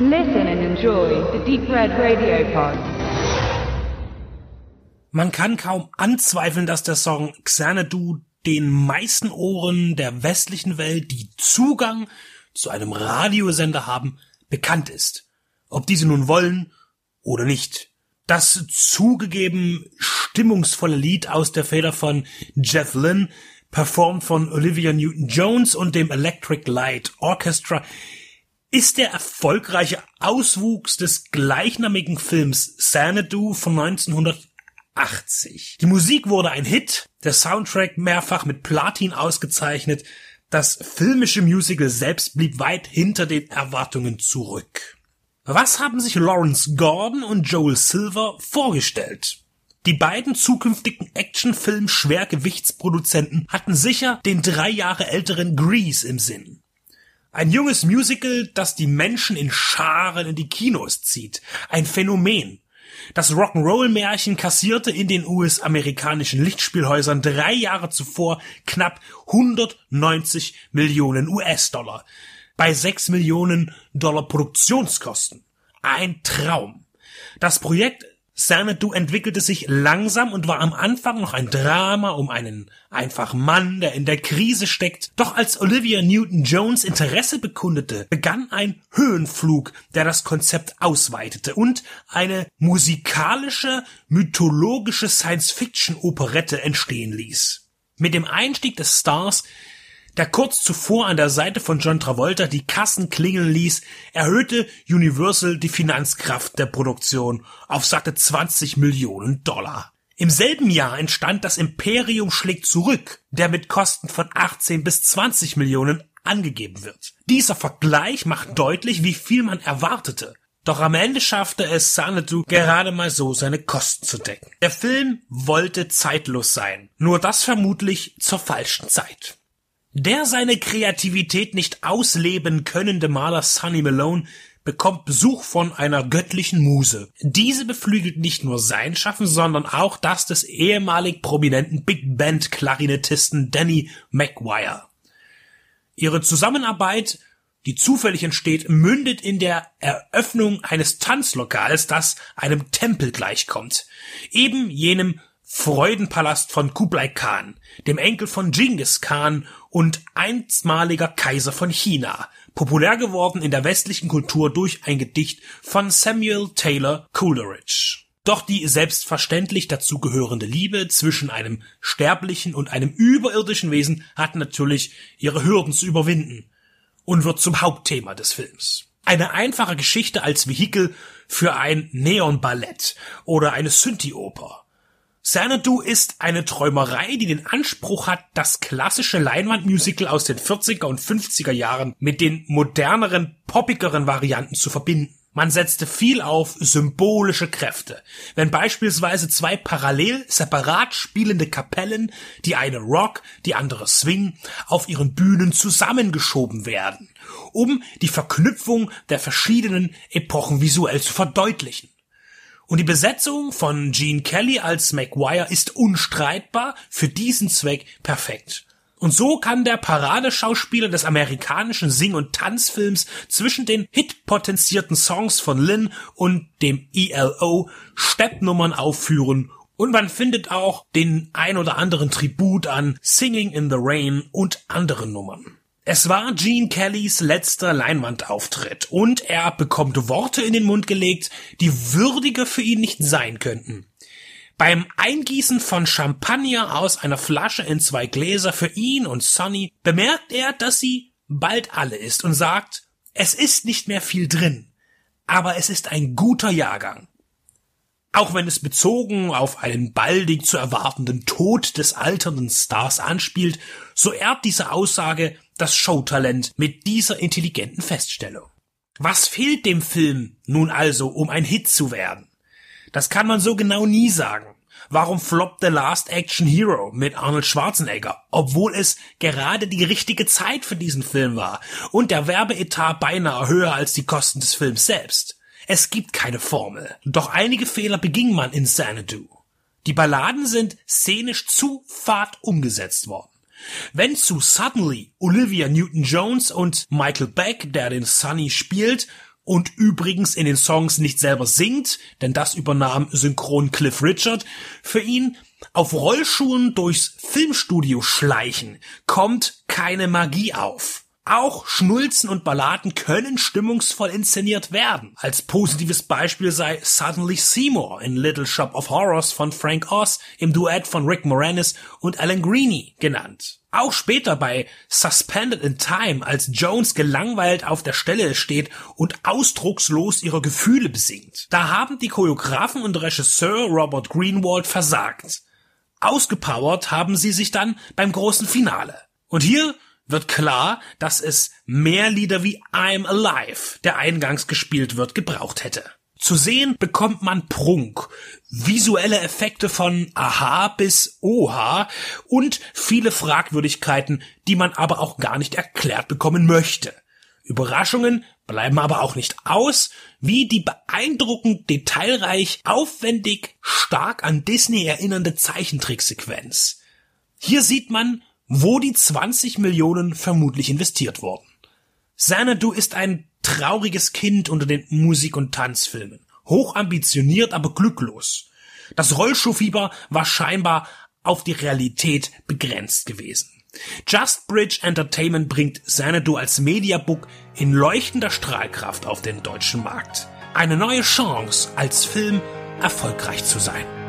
Listen and enjoy the Deep Red Radio Pod. Man kann kaum anzweifeln, dass der Song Xanadu den meisten Ohren der westlichen Welt, die Zugang zu einem Radiosender haben, bekannt ist. Ob diese nun wollen oder nicht. Das zugegeben stimmungsvolle Lied aus der Feder von Jeff Lynne, performt von Olivia Newton-Jones und dem Electric Light Orchestra, ist der erfolgreiche Auswuchs des gleichnamigen Films Xanadu von 1980. Die Musik wurde ein Hit, der Soundtrack mehrfach mit Platin ausgezeichnet, das filmische Musical selbst blieb weit hinter den Erwartungen zurück. Was haben sich Lawrence Gordon und Joel Silver vorgestellt? Die beiden zukünftigen Actionfilm-Schwergewichtsproduzenten hatten sicher den drei Jahre älteren Grease im Sinn. Ein junges Musical, das die Menschen in Scharen in die Kinos zieht. Ein Phänomen. Das Rock'n'Roll-Märchen kassierte in den US-amerikanischen Lichtspielhäusern drei Jahre zuvor knapp 190 Millionen US-Dollar bei 6 Millionen Dollar Produktionskosten. Ein Traum. Das Projekt Xanadu entwickelte sich langsam und war am Anfang noch ein Drama um einen einfachen Mann, der in der Krise steckt. Doch als Olivia Newton-Jones Interesse bekundete, begann ein Höhenflug, der das Konzept ausweitete und eine musikalische, mythologische Science-Fiction-Operette entstehen ließ. Mit dem Einstieg des Stars der kurz zuvor an der Seite von John Travolta die Kassen klingeln ließ, erhöhte Universal die Finanzkraft der Produktion auf satte 20 Millionen Dollar. Im selben Jahr entstand das Imperium schlägt zurück, der mit Kosten von 18 bis 20 Millionen angegeben wird. Dieser Vergleich macht deutlich, wie viel man erwartete. Doch am Ende schaffte es Sanadu gerade mal so seine Kosten zu decken. Der Film wollte zeitlos sein, nur das vermutlich zur falschen Zeit. Der seine Kreativität nicht ausleben könnende Maler Sonny Malone bekommt Besuch von einer göttlichen Muse. Diese beflügelt nicht nur sein Schaffen, sondern auch das des ehemalig prominenten Big Band Klarinettisten Danny McGuire. Ihre Zusammenarbeit, die zufällig entsteht, mündet in der Eröffnung eines Tanzlokals, das einem Tempel gleichkommt. Eben jenem Freudenpalast von Kublai Khan, dem Enkel von Genghis Khan und einstmaliger Kaiser von China, populär geworden in der westlichen Kultur durch ein Gedicht von Samuel Taylor Coleridge. Doch die selbstverständlich dazugehörende Liebe zwischen einem sterblichen und einem überirdischen Wesen hat natürlich ihre Hürden zu überwinden und wird zum Hauptthema des Films. Eine einfache Geschichte als Vehikel für ein Neonballett oder eine Synthie-Oper. Xanadu ist eine Träumerei, die den Anspruch hat, das klassische Leinwandmusical aus den 40er und 50er Jahren mit den moderneren, poppigeren Varianten zu verbinden. Man setzte viel auf symbolische Kräfte. Wenn beispielsweise zwei parallel separat spielende Kapellen, die eine Rock, die andere Swing, auf ihren Bühnen zusammengeschoben werden, um die Verknüpfung der verschiedenen Epochen visuell zu verdeutlichen. Und die Besetzung von Gene Kelly als Maguire ist unstreitbar für diesen Zweck perfekt. Und so kann der Paradeschauspieler des amerikanischen Sing- und Tanzfilms zwischen den hitpotenzierten Songs von Lynn und dem ELO Steppnummern aufführen und man findet auch den ein oder anderen Tribut an Singing in the Rain und anderen Nummern. Es war Gene Kellys letzter Leinwandauftritt und er bekommt Worte in den Mund gelegt, die würdiger für ihn nicht sein könnten. Beim Eingießen von Champagner aus einer Flasche in zwei Gläser für ihn und Sonny bemerkt er, dass sie bald alle ist und sagt, es ist nicht mehr viel drin, aber es ist ein guter Jahrgang. Auch wenn es bezogen auf einen baldig zu erwartenden Tod des alternden Stars anspielt, so ehrt diese Aussage das Showtalent mit dieser intelligenten Feststellung. Was fehlt dem Film nun also, um ein Hit zu werden? Das kann man so genau nie sagen. Warum floppt The Last Action Hero mit Arnold Schwarzenegger, obwohl es gerade die richtige Zeit für diesen Film war und der Werbeetat beinahe höher als die Kosten des Films selbst? Es gibt keine Formel, doch einige Fehler beging man in Xanadu. Die Balladen sind szenisch zu fad umgesetzt worden. Wenn zu Suddenly Olivia Newton-Jones und Michael Beck, der den Sunny spielt, und übrigens in den Songs nicht selber singt, denn das übernahm Synchron Cliff Richard, für ihn auf Rollschuhen durchs Filmstudio schleichen, kommt keine Magie auf. Auch Schnulzen und Balladen können stimmungsvoll inszeniert werden. Als positives Beispiel sei Suddenly Seymour in Little Shop of Horrors von Frank Oz im Duett von Rick Moranis und Alan Greeny genannt. Auch später bei Suspended in Time, als Jones gelangweilt auf der Stelle steht und ausdruckslos ihre Gefühle besingt. Da haben die Choreografen und Regisseur Robert Greenwald versagt. Ausgepowert haben sie sich dann beim großen Finale. Und hier wird klar, dass es mehr Lieder wie I'm Alive, der eingangs gespielt wird, gebraucht hätte. Zu sehen bekommt man Prunk, visuelle Effekte von Aha bis Oha und viele Fragwürdigkeiten, die man aber auch gar nicht erklärt bekommen möchte. Überraschungen bleiben aber auch nicht aus, wie die beeindruckend detailreich, aufwendig, stark an Disney erinnernde Zeichentricksequenz. Hier sieht man, wo die 20 Millionen vermutlich investiert wurden. Xanadu ist ein trauriges Kind unter den Musik- und Tanzfilmen. Hoch ambitioniert, aber glücklos. Das Rollschuhfieber war scheinbar auf die Realität begrenzt gewesen. Just Bridge Entertainment bringt Xanadu als Mediabook in leuchtender Strahlkraft auf den deutschen Markt. Eine neue Chance, als Film erfolgreich zu sein.